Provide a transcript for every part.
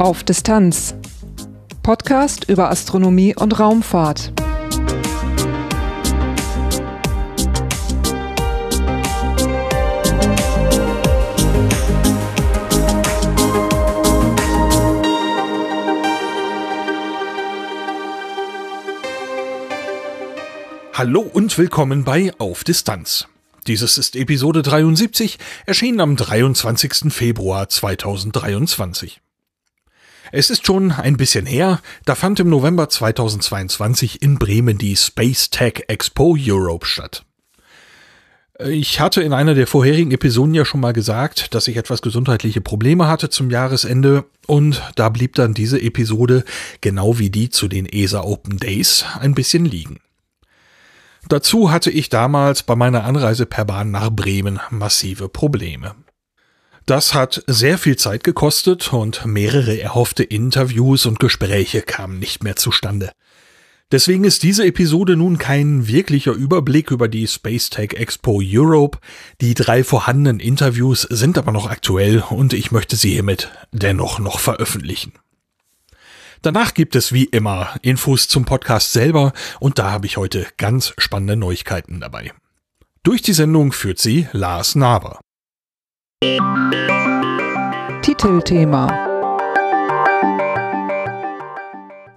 Auf Distanz. Podcast über Astronomie und Raumfahrt. Hallo und willkommen bei Auf Distanz. Dieses ist Episode 73, erschienen am 23. Februar 2023. Es ist schon ein bisschen her, da fand im November 2022 in Bremen die Space Tech Expo Europe statt. Ich hatte in einer der vorherigen Episoden ja schon mal gesagt, dass ich etwas gesundheitliche Probleme hatte zum Jahresende und da blieb dann diese Episode, genau wie die zu den ESA Open Days, ein bisschen liegen. Dazu hatte ich damals bei meiner Anreise per Bahn nach Bremen massive Probleme. Das hat sehr viel Zeit gekostet und mehrere erhoffte Interviews und Gespräche kamen nicht mehr zustande. Deswegen ist diese Episode nun kein wirklicher Überblick über die Space Tech Expo Europe. Die drei vorhandenen Interviews sind aber noch aktuell und ich möchte sie hiermit dennoch noch veröffentlichen. Danach gibt es wie immer Infos zum Podcast selber und da habe ich heute ganz spannende Neuigkeiten dabei. Durch die Sendung führt sie Lars Naber. Titelthema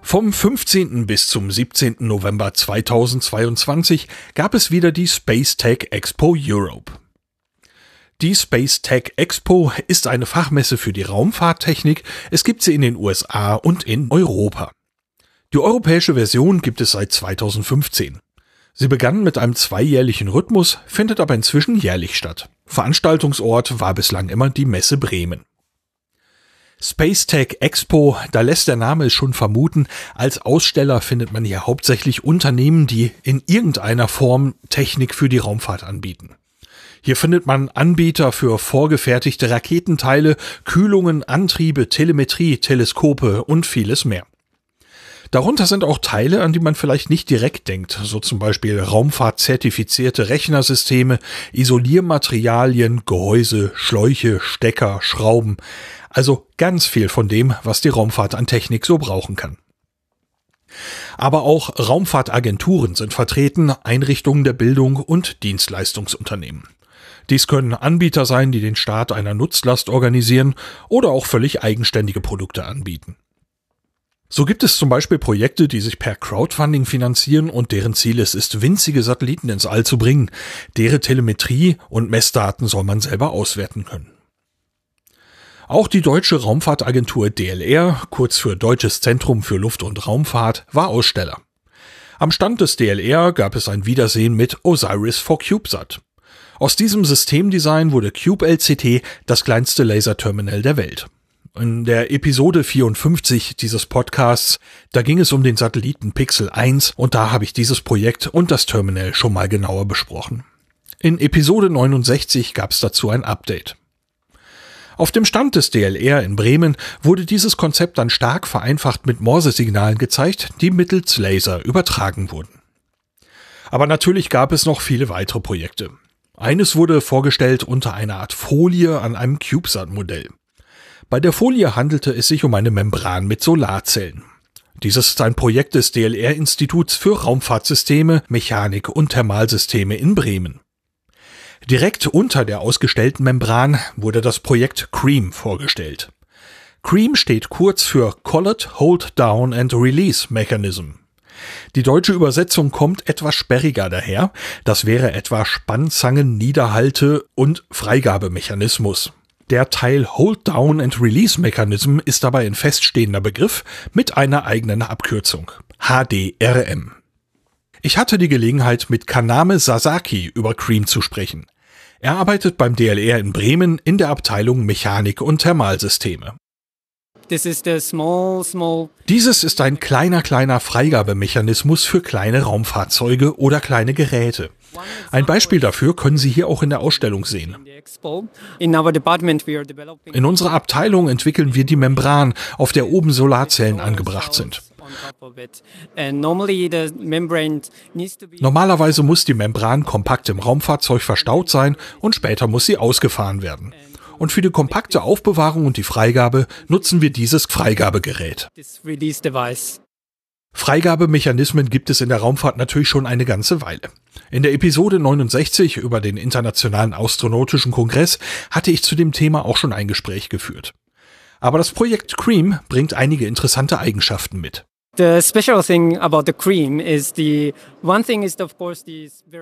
Vom 15. bis zum 17. November 2022 gab es wieder die Space Tech Expo Europe. Die Space Tech Expo ist eine Fachmesse für die Raumfahrttechnik. Es gibt sie in den USA und in Europa. Die europäische Version gibt es seit 2015. Sie begann mit einem zweijährlichen Rhythmus, findet aber inzwischen jährlich statt. Veranstaltungsort war bislang immer die Messe Bremen. Space Tech Expo, da lässt der Name es schon vermuten, als Aussteller findet man hier hauptsächlich Unternehmen, die in irgendeiner Form Technik für die Raumfahrt anbieten. Hier findet man Anbieter für vorgefertigte Raketenteile, Kühlungen, Antriebe, Telemetrie, Teleskope und vieles mehr. Darunter sind auch Teile, an die man vielleicht nicht direkt denkt, so zum Beispiel Raumfahrt-zertifizierte Rechnersysteme, Isoliermaterialien, Gehäuse, Schläuche, Stecker, Schrauben, also ganz viel von dem, was die Raumfahrt an Technik so brauchen kann. Aber auch Raumfahrtagenturen sind vertreten, Einrichtungen der Bildung und Dienstleistungsunternehmen. Dies können Anbieter sein, die den Start einer Nutzlast organisieren oder auch völlig eigenständige Produkte anbieten. So gibt es zum Beispiel Projekte, die sich per Crowdfunding finanzieren und deren Ziel es ist, winzige Satelliten ins All zu bringen. Deren Telemetrie und Messdaten soll man selber auswerten können. Auch die deutsche Raumfahrtagentur DLR, kurz für Deutsches Zentrum für Luft- und Raumfahrt, war Aussteller. Am Stand des DLR gab es ein Wiedersehen mit Osiris for CubeSat. Aus diesem Systemdesign wurde Cube LCT das kleinste Laserterminal der Welt. In der Episode 54 dieses Podcasts, da ging es um den Satelliten Pixel 1 und da habe ich dieses Projekt und das Terminal schon mal genauer besprochen. In Episode 69 gab es dazu ein Update. Auf dem Stand des DLR in Bremen wurde dieses Konzept dann stark vereinfacht mit Morsesignalen gezeigt, die mittels Laser übertragen wurden. Aber natürlich gab es noch viele weitere Projekte. Eines wurde vorgestellt unter einer Art Folie an einem CubeSat-Modell. Bei der Folie handelte es sich um eine Membran mit Solarzellen. Dieses ist ein Projekt des DLR-Instituts für Raumfahrtsysteme, Mechanik und Thermalsysteme in Bremen. Direkt unter der ausgestellten Membran wurde das Projekt CREAM vorgestellt. CREAM steht kurz für Collett Hold Down and Release Mechanism. Die deutsche Übersetzung kommt etwas sperriger daher. Das wäre etwa Spannzangen, Niederhalte und Freigabemechanismus. Der Teil Hold Down and Release Mechanism ist dabei ein feststehender Begriff mit einer eigenen Abkürzung. HDRM. Ich hatte die Gelegenheit, mit Kaname Sasaki über Cream zu sprechen. Er arbeitet beim DLR in Bremen in der Abteilung Mechanik und Thermalsysteme. Small, small Dieses ist ein kleiner, kleiner Freigabemechanismus für kleine Raumfahrzeuge oder kleine Geräte. Ein Beispiel dafür können Sie hier auch in der Ausstellung sehen. In unserer Abteilung entwickeln wir die Membran, auf der oben Solarzellen angebracht sind. Normalerweise muss die Membran kompakt im Raumfahrzeug verstaut sein und später muss sie ausgefahren werden. und für die kompakte Aufbewahrung und die Freigabe nutzen wir dieses Freigabegerät. Freigabemechanismen gibt es in der Raumfahrt natürlich schon eine ganze Weile. In der Episode 69 über den Internationalen Astronautischen Kongress hatte ich zu dem Thema auch schon ein Gespräch geführt. Aber das Projekt Cream bringt einige interessante Eigenschaften mit.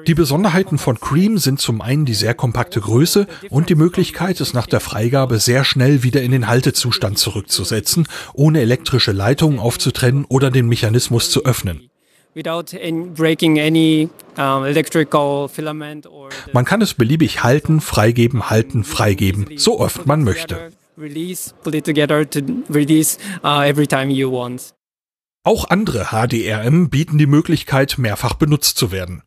Die Besonderheiten von Cream sind zum einen die sehr kompakte Größe und die Möglichkeit, es nach der Freigabe sehr schnell wieder in den Haltezustand zurückzusetzen, ohne elektrische Leitungen aufzutrennen oder den Mechanismus zu öffnen. Man kann es beliebig halten, freigeben, halten, freigeben, so oft man möchte. Auch andere HDRM bieten die Möglichkeit, mehrfach benutzt zu werden.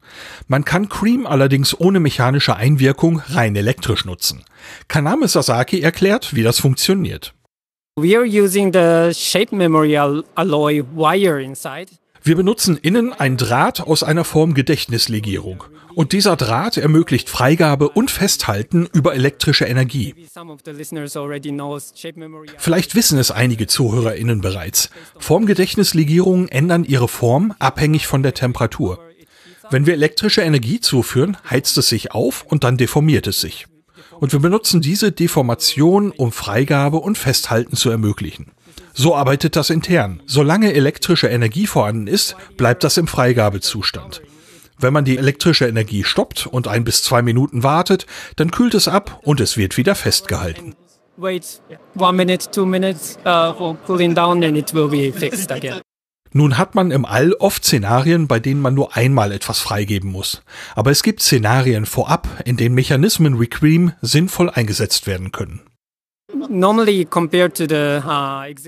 Man kann Cream allerdings ohne mechanische Einwirkung rein elektrisch nutzen. Kaname Sasaki erklärt, wie das funktioniert. We are using the shape memory alloy wire inside. Wir benutzen innen ein Draht aus einer Form Gedächtnislegierung. Und dieser Draht ermöglicht Freigabe und Festhalten über elektrische Energie. Vielleicht wissen es einige ZuhörerInnen bereits. Formgedächtnislegierungen ändern ihre Form abhängig von der Temperatur. Wenn wir elektrische Energie zuführen, heizt es sich auf und dann deformiert es sich. Und wir benutzen diese Deformation, um Freigabe und Festhalten zu ermöglichen. So arbeitet das intern. Solange elektrische Energie vorhanden ist, bleibt das im Freigabezustand. Wenn man die elektrische Energie stoppt und ein bis zwei Minuten wartet, dann kühlt es ab und es wird wieder festgehalten. Nun hat man im All oft Szenarien, bei denen man nur einmal etwas freigeben muss. Aber es gibt Szenarien vorab, in denen Mechanismen wie Cream sinnvoll eingesetzt werden können. Uh,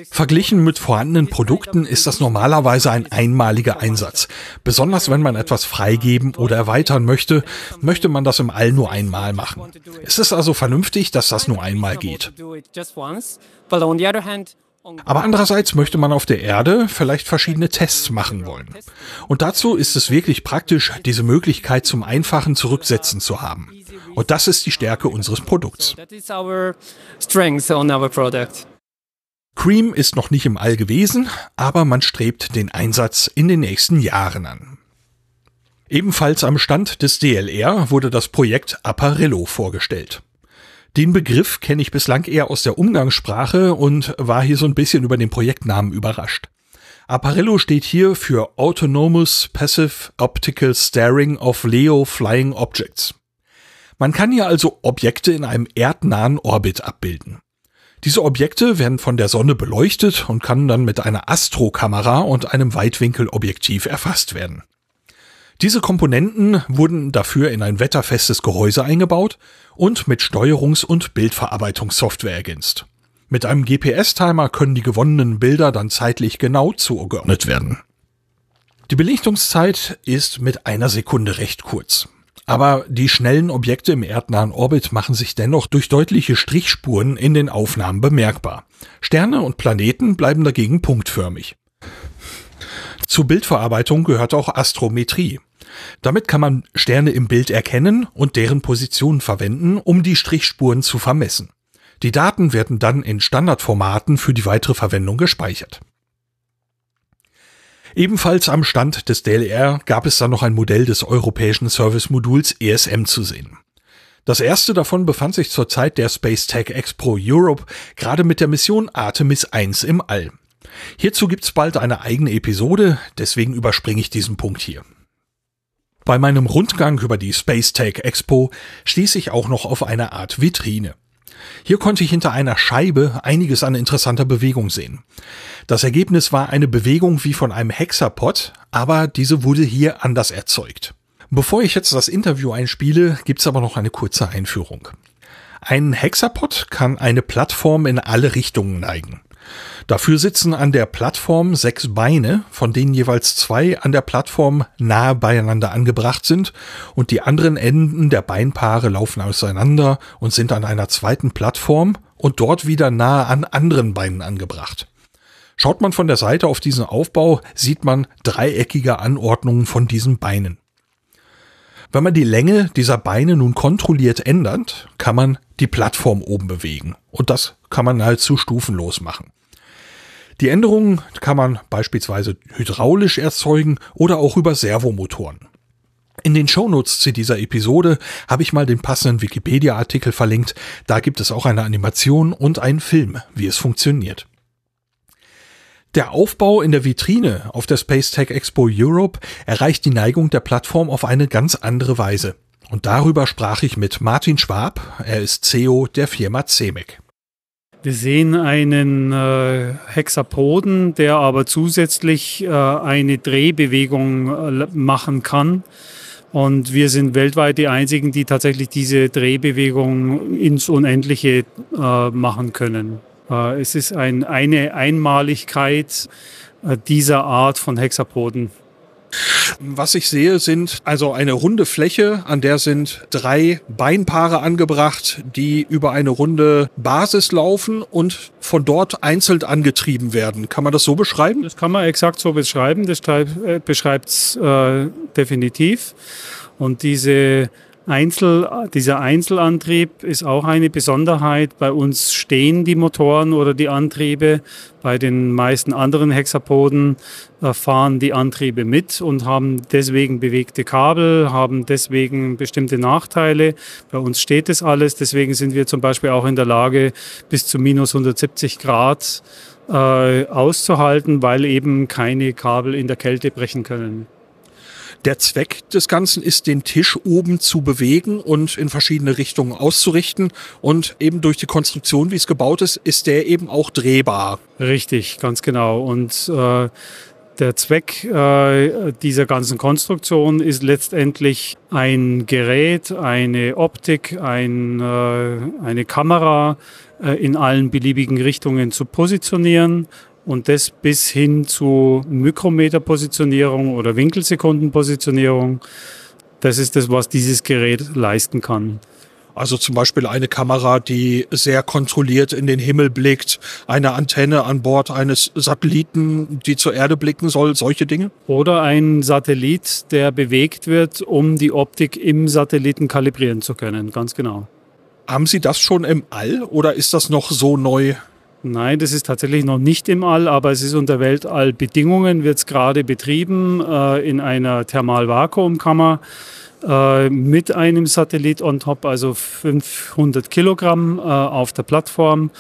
Verglichen mit vorhandenen Produkten ist das normalerweise ein einmaliger Einsatz. Besonders wenn man etwas freigeben oder erweitern möchte, möchte man das im All nur einmal machen. Es ist also vernünftig, dass das nur einmal geht. Aber andererseits möchte man auf der Erde vielleicht verschiedene Tests machen wollen. Und dazu ist es wirklich praktisch, diese Möglichkeit zum einfachen Zurücksetzen zu haben. Und das ist die Stärke unseres Produkts. Cream ist noch nicht im All gewesen, aber man strebt den Einsatz in den nächsten Jahren an. Ebenfalls am Stand des DLR wurde das Projekt Apparello vorgestellt. Den Begriff kenne ich bislang eher aus der Umgangssprache und war hier so ein bisschen über den Projektnamen überrascht. Apparello steht hier für Autonomous Passive Optical Staring of Leo Flying Objects. Man kann hier also Objekte in einem erdnahen Orbit abbilden. Diese Objekte werden von der Sonne beleuchtet und kann dann mit einer Astrokamera und einem Weitwinkelobjektiv erfasst werden. Diese Komponenten wurden dafür in ein wetterfestes Gehäuse eingebaut und mit Steuerungs- und Bildverarbeitungssoftware ergänzt. Mit einem GPS-Timer können die gewonnenen Bilder dann zeitlich genau zugeordnet werden. Die Belichtungszeit ist mit einer Sekunde recht kurz. Aber die schnellen Objekte im erdnahen Orbit machen sich dennoch durch deutliche Strichspuren in den Aufnahmen bemerkbar. Sterne und Planeten bleiben dagegen punktförmig. Zur Bildverarbeitung gehört auch Astrometrie. Damit kann man Sterne im Bild erkennen und deren Position verwenden, um die Strichspuren zu vermessen. Die Daten werden dann in Standardformaten für die weitere Verwendung gespeichert. Ebenfalls am Stand des DLR gab es dann noch ein Modell des europäischen Service-Moduls ESM zu sehen. Das erste davon befand sich zur Zeit der Space Tech Expo Europe gerade mit der Mission Artemis 1 im All. Hierzu gibt's bald eine eigene Episode, deswegen überspringe ich diesen Punkt hier. Bei meinem Rundgang über die Space Tech Expo stieß ich auch noch auf eine Art Vitrine. Hier konnte ich hinter einer Scheibe einiges an interessanter Bewegung sehen. Das Ergebnis war eine Bewegung wie von einem Hexapod, aber diese wurde hier anders erzeugt. Bevor ich jetzt das Interview einspiele, gibt's aber noch eine kurze Einführung. Ein Hexapod kann eine Plattform in alle Richtungen neigen. Dafür sitzen an der Plattform sechs Beine, von denen jeweils zwei an der Plattform nahe beieinander angebracht sind und die anderen Enden der Beinpaare laufen auseinander und sind an einer zweiten Plattform und dort wieder nahe an anderen Beinen angebracht. Schaut man von der Seite auf diesen Aufbau, sieht man dreieckige Anordnungen von diesen Beinen. Wenn man die Länge dieser Beine nun kontrolliert ändert, kann man die Plattform oben bewegen. Und das kann man halt zu stufenlos machen. Die Änderungen kann man beispielsweise hydraulisch erzeugen oder auch über Servomotoren. In den Shownotes zu dieser Episode habe ich mal den passenden Wikipedia-Artikel verlinkt. Da gibt es auch eine Animation und einen Film, wie es funktioniert. Der Aufbau in der Vitrine auf der Space Tech Expo Europe erreicht die Neigung der Plattform auf eine ganz andere Weise. Und darüber sprach ich mit Martin Schwab. Er ist CEO der Firma CEMEC. Wir sehen einen äh, Hexapoden, der aber zusätzlich äh, eine Drehbewegung äh, machen kann. Und wir sind weltweit die einzigen, die tatsächlich diese Drehbewegung ins Unendliche äh, machen können. Äh, es ist ein, eine Einmaligkeit äh, dieser Art von Hexapoden. Was ich sehe, sind also eine runde Fläche, an der sind drei Beinpaare angebracht, die über eine runde Basis laufen und von dort einzeln angetrieben werden. Kann man das so beschreiben? Das kann man exakt so beschreiben. Das beschreibt es äh, definitiv. Und diese Einzel, dieser Einzelantrieb ist auch eine Besonderheit. Bei uns stehen die Motoren oder die Antriebe. Bei den meisten anderen Hexapoden äh, fahren die Antriebe mit und haben deswegen bewegte Kabel, haben deswegen bestimmte Nachteile. Bei uns steht das alles. Deswegen sind wir zum Beispiel auch in der Lage, bis zu minus 170 Grad äh, auszuhalten, weil eben keine Kabel in der Kälte brechen können. Der Zweck des Ganzen ist, den Tisch oben zu bewegen und in verschiedene Richtungen auszurichten. Und eben durch die Konstruktion, wie es gebaut ist, ist der eben auch drehbar. Richtig, ganz genau. Und äh, der Zweck äh, dieser ganzen Konstruktion ist letztendlich ein Gerät, eine Optik, ein, äh, eine Kamera äh, in allen beliebigen Richtungen zu positionieren und das bis hin zu Mikrometerpositionierung oder Winkelsekundenpositionierung. Das ist das, was dieses Gerät leisten kann. Also zum Beispiel eine Kamera, die sehr kontrolliert in den Himmel blickt, eine Antenne an Bord eines Satelliten, die zur Erde blicken soll, solche Dinge? Oder ein Satellit, der bewegt wird, um die Optik im Satelliten kalibrieren zu können, ganz genau. Haben Sie das schon im All oder ist das noch so neu? Nein, das ist tatsächlich noch nicht im All, aber es ist unter Weltallbedingungen, wird es gerade betrieben äh, in einer Thermalvakuumkammer äh, mit einem Satellit on top, also 500 Kilogramm äh, auf der Plattform.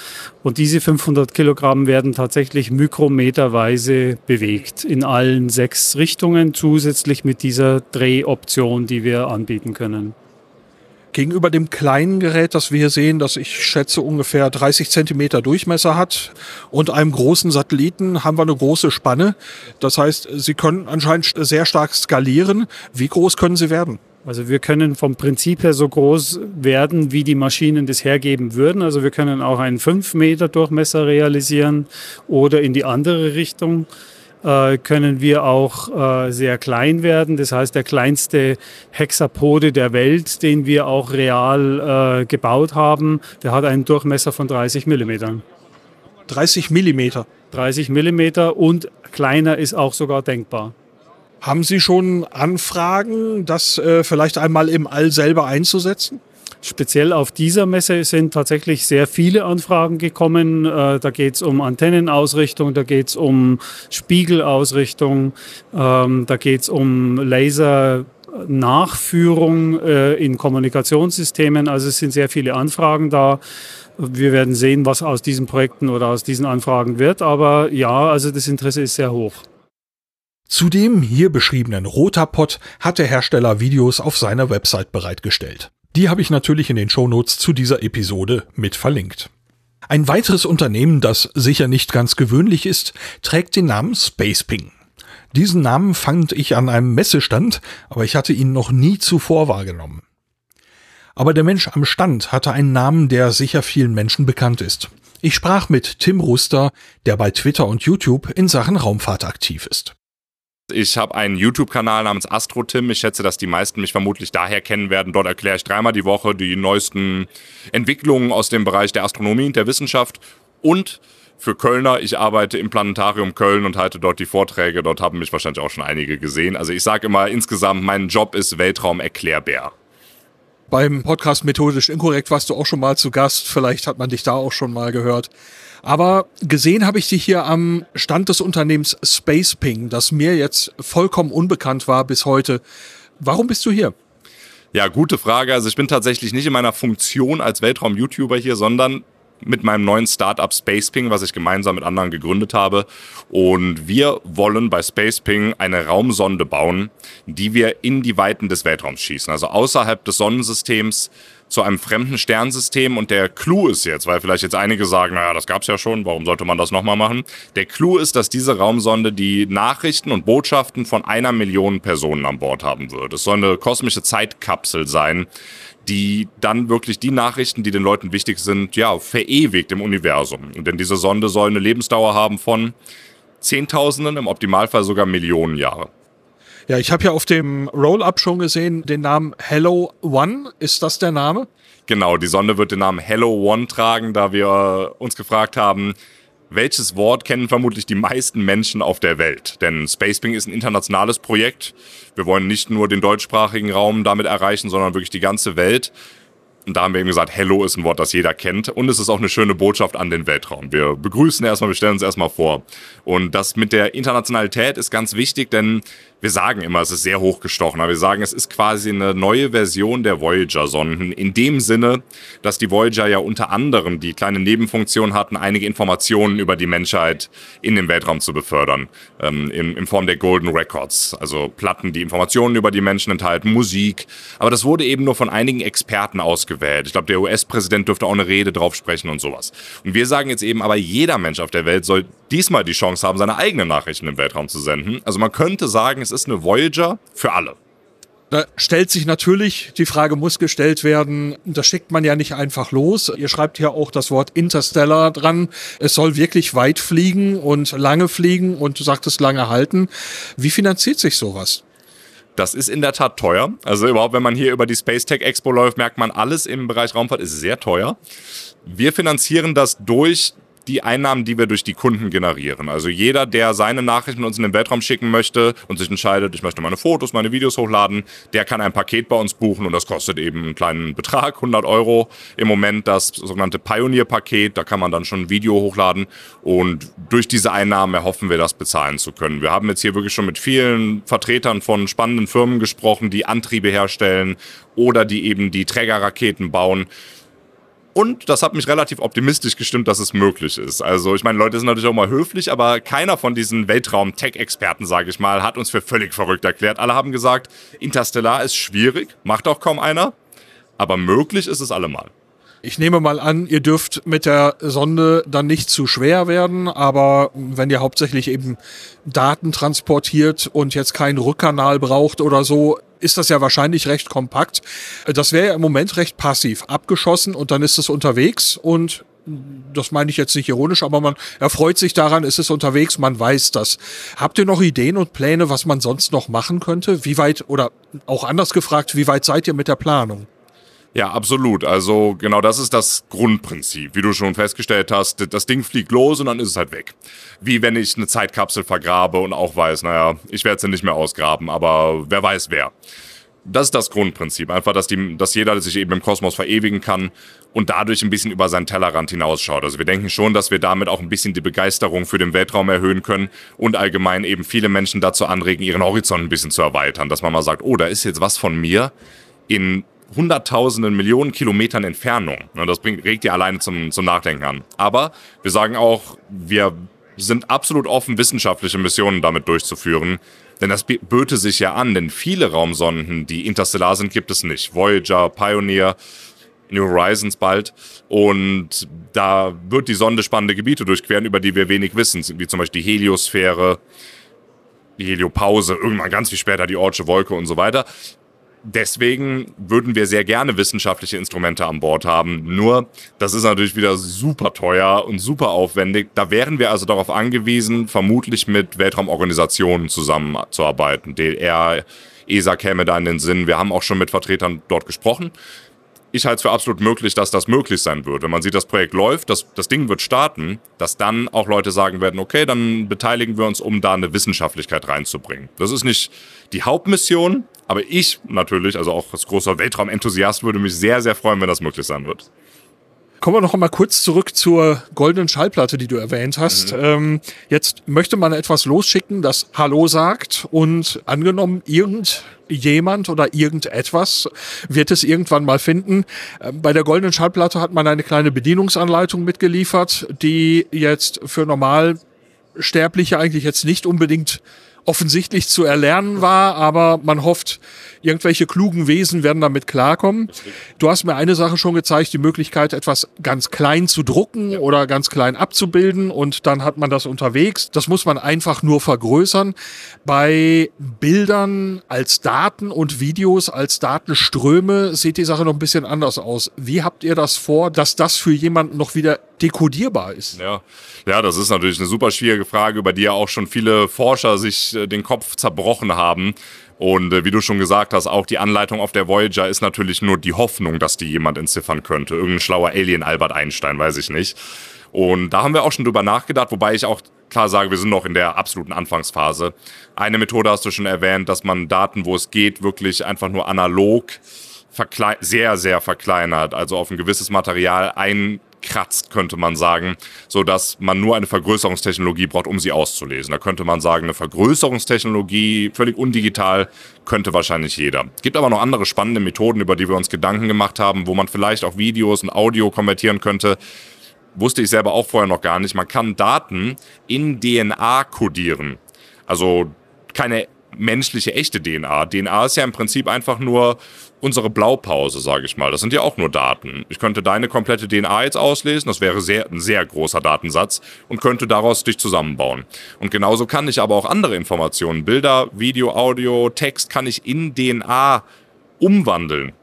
Und diese 500 Kilogramm werden tatsächlich mikrometerweise bewegt in allen sechs Richtungen, zusätzlich mit dieser Drehoption, die wir anbieten können. Gegenüber dem kleinen Gerät, das wir hier sehen, das ich schätze ungefähr 30 Zentimeter Durchmesser hat und einem großen Satelliten haben wir eine große Spanne. Das heißt, Sie können anscheinend sehr stark skalieren. Wie groß können Sie werden? Also wir können vom Prinzip her so groß werden, wie die Maschinen das hergeben würden. Also wir können auch einen 5 Meter Durchmesser realisieren oder in die andere Richtung können wir auch äh, sehr klein werden. Das heißt, der kleinste Hexapode der Welt, den wir auch real äh, gebaut haben, der hat einen Durchmesser von 30 Millimetern. 30 Millimeter? 30 Millimeter und kleiner ist auch sogar denkbar. Haben Sie schon Anfragen, das äh, vielleicht einmal im All selber einzusetzen? Speziell auf dieser Messe sind tatsächlich sehr viele Anfragen gekommen. Äh, da geht es um Antennenausrichtung, da geht es um Spiegelausrichtung, ähm, da geht es um Laser. Nachführung äh, in Kommunikationssystemen. Also es sind sehr viele Anfragen da. Wir werden sehen, was aus diesen Projekten oder aus diesen Anfragen wird. Aber ja, also das Interesse ist sehr hoch. Zu dem hier beschriebenen Rotapod hat der Hersteller Videos auf seiner Website bereitgestellt. Die habe ich natürlich in den Shownotes zu dieser Episode mit verlinkt. Ein weiteres Unternehmen, das sicher nicht ganz gewöhnlich ist, trägt den Namen Spaceping. Diesen Namen fand ich an einem Messestand, aber ich hatte ihn noch nie zuvor wahrgenommen. Aber der Mensch am Stand hatte einen Namen, der sicher vielen Menschen bekannt ist. Ich sprach mit Tim Ruster, der bei Twitter und YouTube in Sachen Raumfahrt aktiv ist. Ich habe einen YouTube-Kanal namens AstroTim. Ich schätze, dass die meisten mich vermutlich daher kennen werden. Dort erkläre ich dreimal die Woche die neuesten Entwicklungen aus dem Bereich der Astronomie und der Wissenschaft. Und für Kölner, ich arbeite im Planetarium Köln und halte dort die Vorträge. Dort haben mich wahrscheinlich auch schon einige gesehen. Also ich sage immer insgesamt, mein Job ist Weltraum-Erklärbär. Beim Podcast Methodisch Inkorrekt warst du auch schon mal zu Gast. Vielleicht hat man dich da auch schon mal gehört. Aber gesehen habe ich dich hier am Stand des Unternehmens SpacePing, das mir jetzt vollkommen unbekannt war bis heute. Warum bist du hier? Ja, gute Frage. Also ich bin tatsächlich nicht in meiner Funktion als Weltraum-YouTuber hier, sondern mit meinem neuen Startup SpacePing, was ich gemeinsam mit anderen gegründet habe. Und wir wollen bei SpacePing eine Raumsonde bauen, die wir in die Weiten des Weltraums schießen, also außerhalb des Sonnensystems zu einem fremden Sternsystem. Und der Clou ist jetzt, weil vielleicht jetzt einige sagen, naja, das gab's ja schon, warum sollte man das nochmal machen? Der Clou ist, dass diese Raumsonde die Nachrichten und Botschaften von einer Million Personen an Bord haben wird. Es soll eine kosmische Zeitkapsel sein, die dann wirklich die Nachrichten, die den Leuten wichtig sind, ja, verewigt im Universum. Denn diese Sonde soll eine Lebensdauer haben von Zehntausenden, im Optimalfall sogar Millionen Jahre. Ja, ich habe ja auf dem Roll-Up schon gesehen den Namen Hello One. Ist das der Name? Genau, die Sonde wird den Namen Hello One tragen, da wir uns gefragt haben, welches Wort kennen vermutlich die meisten Menschen auf der Welt? Denn Spacebing ist ein internationales Projekt. Wir wollen nicht nur den deutschsprachigen Raum damit erreichen, sondern wirklich die ganze Welt. Und da haben wir eben gesagt, Hello ist ein Wort, das jeder kennt. Und es ist auch eine schöne Botschaft an den Weltraum. Wir begrüßen erstmal, wir stellen uns erstmal vor. Und das mit der Internationalität ist ganz wichtig, denn wir sagen immer, es ist sehr hochgestochen, aber wir sagen, es ist quasi eine neue Version der Voyager-Sonden. In dem Sinne, dass die Voyager ja unter anderem die kleine Nebenfunktion hatten, einige Informationen über die Menschheit in den Weltraum zu befördern. Ähm, in, in Form der Golden Records. Also Platten, die Informationen über die Menschen enthalten, Musik. Aber das wurde eben nur von einigen Experten ausgewählt. Ich glaube, der US-Präsident dürfte auch eine Rede drauf sprechen und sowas. Und wir sagen jetzt eben, aber jeder Mensch auf der Welt soll diesmal die Chance haben, seine eigenen Nachrichten im Weltraum zu senden. Also man könnte sagen, es ist eine Voyager für alle. Da stellt sich natürlich, die Frage muss gestellt werden, das schickt man ja nicht einfach los. Ihr schreibt hier auch das Wort Interstellar dran. Es soll wirklich weit fliegen und lange fliegen und du sagtest lange halten. Wie finanziert sich sowas? Das ist in der Tat teuer. Also überhaupt, wenn man hier über die Space Tech Expo läuft, merkt man, alles im Bereich Raumfahrt ist sehr teuer. Wir finanzieren das durch die Einnahmen, die wir durch die Kunden generieren. Also jeder, der seine Nachrichten uns in den Weltraum schicken möchte und sich entscheidet, ich möchte meine Fotos, meine Videos hochladen, der kann ein Paket bei uns buchen und das kostet eben einen kleinen Betrag, 100 Euro im Moment, das sogenannte Pioneer-Paket, da kann man dann schon ein Video hochladen und durch diese Einnahmen erhoffen wir, das bezahlen zu können. Wir haben jetzt hier wirklich schon mit vielen Vertretern von spannenden Firmen gesprochen, die Antriebe herstellen oder die eben die Trägerraketen bauen. Und das hat mich relativ optimistisch gestimmt, dass es möglich ist. Also ich meine, Leute sind natürlich auch mal höflich, aber keiner von diesen Weltraum-Tech-Experten, sage ich mal, hat uns für völlig verrückt erklärt. Alle haben gesagt, Interstellar ist schwierig, macht auch kaum einer, aber möglich ist es allemal. Ich nehme mal an, ihr dürft mit der Sonde dann nicht zu schwer werden, aber wenn ihr hauptsächlich eben Daten transportiert und jetzt keinen Rückkanal braucht oder so, ist das ja wahrscheinlich recht kompakt. Das wäre ja im Moment recht passiv. Abgeschossen und dann ist es unterwegs und das meine ich jetzt nicht ironisch, aber man erfreut sich daran, ist es unterwegs, man weiß das. Habt ihr noch Ideen und Pläne, was man sonst noch machen könnte? Wie weit, oder auch anders gefragt, wie weit seid ihr mit der Planung? Ja, absolut. Also genau das ist das Grundprinzip. Wie du schon festgestellt hast, das Ding fliegt los und dann ist es halt weg. Wie wenn ich eine Zeitkapsel vergrabe und auch weiß, naja, ich werde sie nicht mehr ausgraben, aber wer weiß wer. Das ist das Grundprinzip. Einfach, dass, die, dass jeder sich eben im Kosmos verewigen kann und dadurch ein bisschen über seinen Tellerrand hinausschaut. Also wir denken schon, dass wir damit auch ein bisschen die Begeisterung für den Weltraum erhöhen können und allgemein eben viele Menschen dazu anregen, ihren Horizont ein bisschen zu erweitern. Dass man mal sagt, oh, da ist jetzt was von mir in hunderttausenden, Millionen Kilometern Entfernung. Das bringt, regt ja alleine zum, zum Nachdenken an. Aber wir sagen auch, wir sind absolut offen, wissenschaftliche Missionen damit durchzuführen. Denn das böte sich ja an, denn viele Raumsonden, die interstellar sind, gibt es nicht. Voyager, Pioneer, New Horizons bald. Und da wird die Sonde spannende Gebiete durchqueren, über die wir wenig wissen, wie zum Beispiel die Heliosphäre, die Heliopause, irgendwann ganz viel später die Ortsche Wolke und so weiter deswegen würden wir sehr gerne wissenschaftliche Instrumente an Bord haben. Nur, das ist natürlich wieder super teuer und super aufwendig. Da wären wir also darauf angewiesen, vermutlich mit Weltraumorganisationen zusammenzuarbeiten. DLR, ESA käme da in den Sinn. Wir haben auch schon mit Vertretern dort gesprochen. Ich halte es für absolut möglich, dass das möglich sein wird. Wenn man sieht, das Projekt läuft, das, das Ding wird starten, dass dann auch Leute sagen werden, okay, dann beteiligen wir uns, um da eine Wissenschaftlichkeit reinzubringen. Das ist nicht die Hauptmission, Aber ich natürlich, also auch als großer Weltraumenthusiast, würde mich sehr, sehr freuen, wenn das möglich sein wird. Kommen wir noch einmal kurz zurück zur goldenen Schallplatte, die du erwähnt hast. Mhm. Ähm, jetzt möchte man etwas losschicken, das Hallo sagt und angenommen irgendjemand oder irgendetwas wird es irgendwann mal finden. Ähm, bei der goldenen Schallplatte hat man eine kleine Bedienungsanleitung mitgeliefert, die jetzt für Normalsterbliche eigentlich jetzt nicht unbedingt offensichtlich zu erlernen war, aber man hofft, irgendwelche klugen Wesen werden damit klarkommen. Du hast mir eine Sache schon gezeigt, die Möglichkeit, etwas ganz klein zu drucken oder ganz klein abzubilden und dann hat man das unterwegs. Das muss man einfach nur vergrößern. Bei Bildern als Daten und Videos als Datenströme sieht die Sache noch ein bisschen anders aus. Wie habt ihr das vor, dass das für jemanden noch wieder dekodierbar ist? Ja. ja, das ist natürlich eine super schwierige Frage, über die ja auch schon viele Forscher sich äh, den Kopf zerbrochen haben. Und äh, wie du schon gesagt hast, auch die Anleitung auf der Voyager ist natürlich nur die Hoffnung, dass die jemand entziffern könnte. Irgendein schlauer Alien Albert Einstein, weiß ich nicht. Und da haben wir auch schon drüber nachgedacht, wobei ich auch klar sage, wir sind noch in der absoluten Anfangsphase. Eine Methode hast du schon erwähnt, dass man Daten, wo es geht, wirklich einfach nur analog sehr, sehr verkleinert, also auf ein gewisses Material ein kratzt, könnte man sagen, so dass man nur eine Vergrößerungstechnologie braucht, um sie auszulesen. Da könnte man sagen, eine Vergrößerungstechnologie, völlig undigital, könnte wahrscheinlich jeder. Es gibt aber noch andere spannende Methoden, über die wir uns Gedanken gemacht haben, wo man vielleicht auch Videos und Audio konvertieren könnte. Wusste ich selber auch vorher noch gar nicht. Man kann Daten in DNA kodieren. Also keine menschliche, echte DNA. DNA ist ja im Prinzip einfach nur unsere Blaupause, sage ich mal. Das sind ja auch nur Daten. Ich könnte deine komplette DNA jetzt auslesen, das wäre sehr, ein sehr großer Datensatz und könnte daraus dich zusammenbauen. Und genauso kann ich aber auch andere Informationen, Bilder, Video, Audio, Text, kann ich in DNA umwandeln.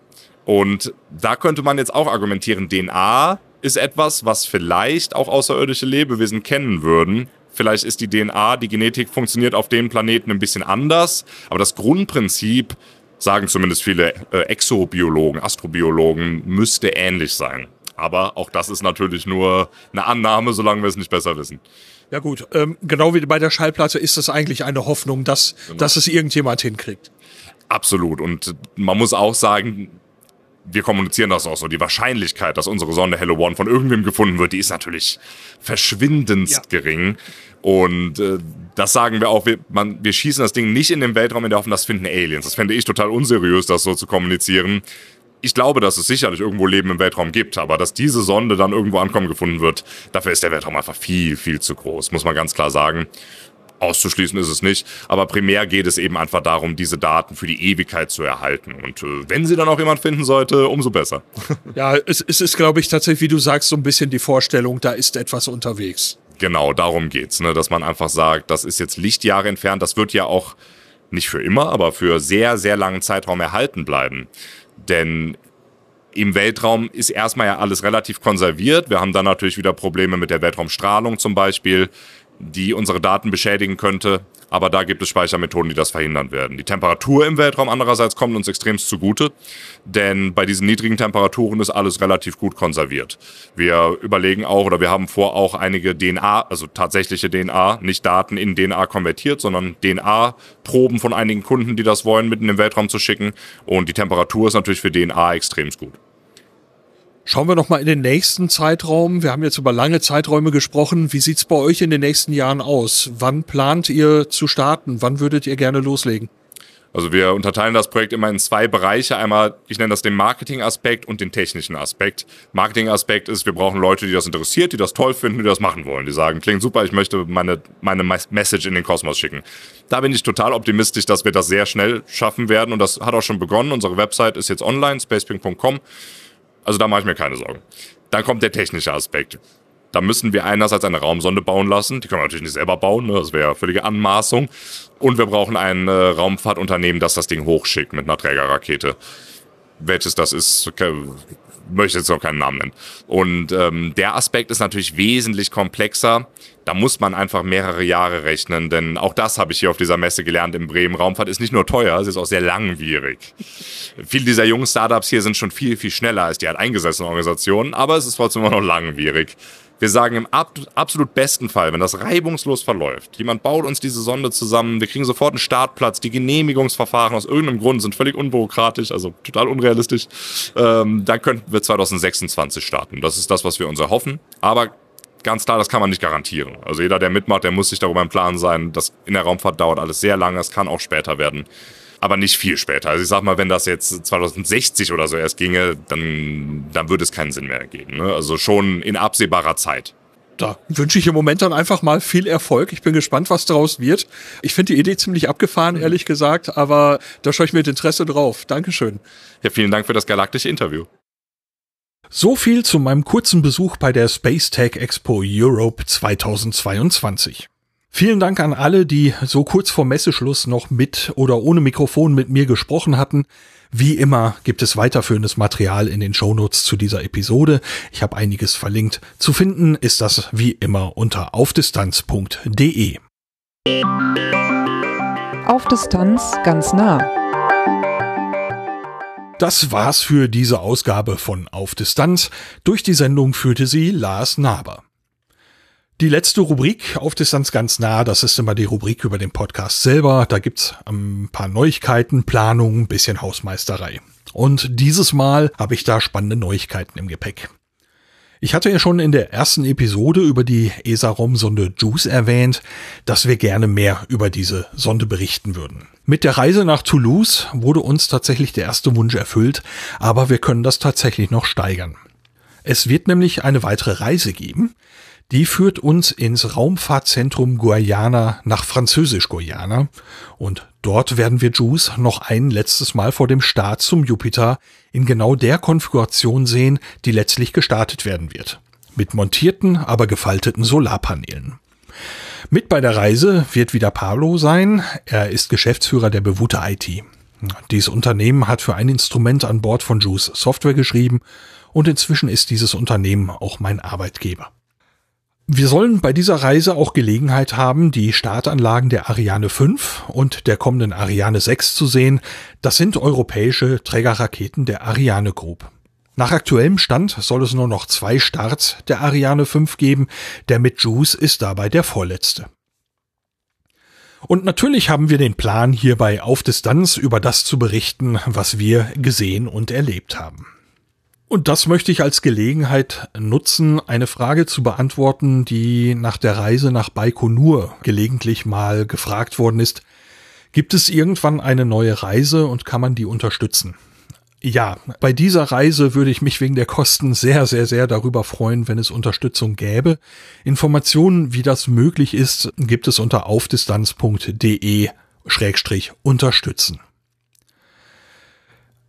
Und da könnte man jetzt auch argumentieren, DNA ist etwas, was vielleicht auch außerirdische Lebewesen kennen würden, Vielleicht ist die DNA, die Genetik funktioniert auf dem Planeten ein bisschen anders, aber das Grundprinzip, sagen zumindest viele äh, Exobiologen, Astrobiologen, müsste ähnlich sein. Aber auch das ist natürlich nur eine Annahme, solange wir es nicht besser wissen. Ja gut, ähm, genau wie bei der Schallplatte ist es eigentlich eine Hoffnung, dass, genau. dass es irgendjemand hinkriegt. Absolut. Und man muss auch sagen, wir kommunizieren das auch so. Die Wahrscheinlichkeit, dass unsere Sonde Hello One von irgendwem gefunden wird, die ist natürlich verschwindendst ja. gering. Und äh, das sagen wir auch, wir, man, wir schießen das Ding nicht in den Weltraum in der Hoffnung, das finden Aliens. Das fände ich total unseriös, das so zu kommunizieren. Ich glaube, dass es sicherlich irgendwo Leben im Weltraum gibt, aber dass diese Sonde dann irgendwo ankommen gefunden wird, dafür ist der Weltraum einfach viel, viel zu groß, muss man ganz klar sagen. Auszuschließen ist es nicht, aber primär geht es eben einfach darum, diese Daten für die Ewigkeit zu erhalten. Und äh, wenn sie dann auch jemand finden sollte, umso besser. ja, es, es ist, glaube ich, tatsächlich, wie du sagst, so ein bisschen die Vorstellung, da ist etwas unterwegs. Genau, darum geht's, ne? dass man einfach sagt, das ist jetzt Lichtjahre entfernt, das wird ja auch nicht für immer, aber für sehr, sehr langen Zeitraum erhalten bleiben. Denn im Weltraum ist erstmal ja alles relativ konserviert. Wir haben dann natürlich wieder Probleme mit der Weltraumstrahlung zum Beispiel die unsere Daten beschädigen könnte. Aber da gibt es Speichermethoden, die das verhindern werden. Die Temperatur im Weltraum andererseits kommt uns extremst zugute, denn bei diesen niedrigen Temperaturen ist alles relativ gut konserviert. Wir überlegen auch oder wir haben vor, auch einige DNA, also tatsächliche DNA, nicht Daten in DNA konvertiert, sondern DNA-Proben von einigen Kunden, die das wollen, mitten im Weltraum zu schicken. Und die Temperatur ist natürlich für DNA extremst gut. Schauen wir noch mal in den nächsten Zeitraum. Wir haben jetzt über lange Zeiträume gesprochen. Wie sieht's bei euch in den nächsten Jahren aus? Wann plant ihr zu starten? Wann würdet ihr gerne loslegen? Also wir unterteilen das Projekt immer in zwei Bereiche. Einmal, ich nenne das den Marketing-Aspekt und den technischen Aspekt. Marketing-Aspekt ist, wir brauchen Leute, die das interessiert, die das toll finden, die das machen wollen. Die sagen, klingt super, ich möchte meine, meine Message in den Kosmos schicken. Da bin ich total optimistisch, dass wir das sehr schnell schaffen werden und das hat auch schon begonnen. Unsere Website ist jetzt online, spaceping.com. Also da mache ich mir keine Sorgen. Dann kommt der technische Aspekt. Da müssen wir einerseits eine Raumsonde bauen lassen. Die können wir natürlich nicht selber bauen, ne? das wäre völlige Anmaßung. Und wir brauchen ein äh, Raumfahrtunternehmen, das das Ding hochschickt mit einer Trägerrakete. Welches das ist, möchte jetzt noch keinen Namen nennen. Und ähm, der Aspekt ist natürlich wesentlich komplexer. Da muss man einfach mehrere Jahre rechnen, denn auch das habe ich hier auf dieser Messe gelernt in Bremen. Raumfahrt ist nicht nur teuer, es ist auch sehr langwierig. Viele dieser jungen Startups hier sind schon viel, viel schneller als die halt eingesessenen Organisationen, aber es ist trotzdem immer noch langwierig. Wir sagen im ab absolut besten Fall, wenn das reibungslos verläuft, jemand baut uns diese Sonde zusammen, wir kriegen sofort einen Startplatz, die Genehmigungsverfahren aus irgendeinem Grund sind völlig unbürokratisch, also total unrealistisch, ähm, dann könnten wir 2026 starten. Das ist das, was wir uns erhoffen. Aber ganz klar, das kann man nicht garantieren. Also jeder, der mitmacht, der muss sich darüber im Klaren sein, dass in der Raumfahrt dauert alles sehr lange, es kann auch später werden aber nicht viel später. Also ich sag mal, wenn das jetzt 2060 oder so erst ginge, dann, dann würde es keinen Sinn mehr ergeben. Ne? Also schon in absehbarer Zeit. Da wünsche ich im Moment dann einfach mal viel Erfolg. Ich bin gespannt, was daraus wird. Ich finde die Idee ziemlich abgefahren, ehrlich gesagt, aber da schaue ich mit Interesse drauf. Dankeschön. Ja, vielen Dank für das galaktische Interview. So viel zu meinem kurzen Besuch bei der Space Tech Expo Europe 2022. Vielen Dank an alle, die so kurz vor Messeschluss noch mit oder ohne Mikrofon mit mir gesprochen hatten. Wie immer gibt es weiterführendes Material in den Shownotes zu dieser Episode. Ich habe einiges verlinkt. Zu finden ist das wie immer unter aufdistanz.de. Auf Distanz ganz nah. Das war's für diese Ausgabe von Auf Distanz. Durch die Sendung führte sie Lars Naber. Die letzte Rubrik auf Distanz ganz nah, das ist immer die Rubrik über den Podcast selber. Da gibt's ein paar Neuigkeiten, Planungen, bisschen Hausmeisterei. Und dieses Mal habe ich da spannende Neuigkeiten im Gepäck. Ich hatte ja schon in der ersten Episode über die ESA-ROM-Sonde JUICE erwähnt, dass wir gerne mehr über diese Sonde berichten würden. Mit der Reise nach Toulouse wurde uns tatsächlich der erste Wunsch erfüllt, aber wir können das tatsächlich noch steigern. Es wird nämlich eine weitere Reise geben, die führt uns ins Raumfahrtzentrum Guayana nach Französisch-Guayana und dort werden wir Juice noch ein letztes Mal vor dem Start zum Jupiter in genau der Konfiguration sehen, die letztlich gestartet werden wird. Mit montierten, aber gefalteten Solarpanelen. Mit bei der Reise wird wieder Pablo sein. Er ist Geschäftsführer der Bewute IT. Dieses Unternehmen hat für ein Instrument an Bord von Juice Software geschrieben und inzwischen ist dieses Unternehmen auch mein Arbeitgeber. Wir sollen bei dieser Reise auch Gelegenheit haben, die Startanlagen der Ariane 5 und der kommenden Ariane 6 zu sehen. Das sind europäische Trägerraketen der Ariane Group. Nach aktuellem Stand soll es nur noch zwei Starts der Ariane 5 geben. Der mit Juice ist dabei der vorletzte. Und natürlich haben wir den Plan, hierbei auf Distanz über das zu berichten, was wir gesehen und erlebt haben. Und das möchte ich als Gelegenheit nutzen, eine Frage zu beantworten, die nach der Reise nach Baikonur gelegentlich mal gefragt worden ist. Gibt es irgendwann eine neue Reise und kann man die unterstützen? Ja, bei dieser Reise würde ich mich wegen der Kosten sehr, sehr, sehr darüber freuen, wenn es Unterstützung gäbe. Informationen, wie das möglich ist, gibt es unter aufdistanz.de Schrägstrich unterstützen.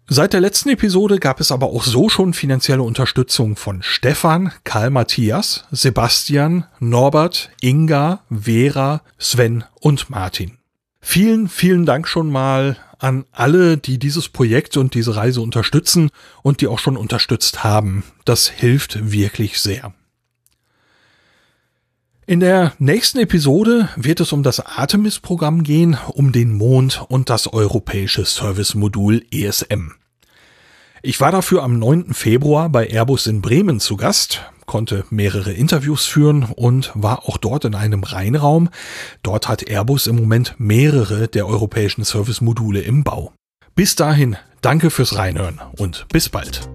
Seit der letzten Episode gab es aber auch so schon finanzielle Unterstützung von Stefan, Karl Matthias, Sebastian, Norbert, Inga, Vera, Sven und Martin. Vielen, vielen Dank schon mal an alle, die dieses Projekt und diese Reise unterstützen und die auch schon unterstützt haben. Das hilft wirklich sehr. In der nächsten Episode wird es um das Artemis-Programm gehen, um den Mond und das europäische Service-Modul ESM. Ich war dafür am 9. Februar bei Airbus in Bremen zu Gast, konnte mehrere Interviews führen und war auch dort in einem Reinraum. Dort hat Airbus im Moment mehrere der europäischen Service-Module im Bau. Bis dahin, danke fürs Reinhören und bis bald.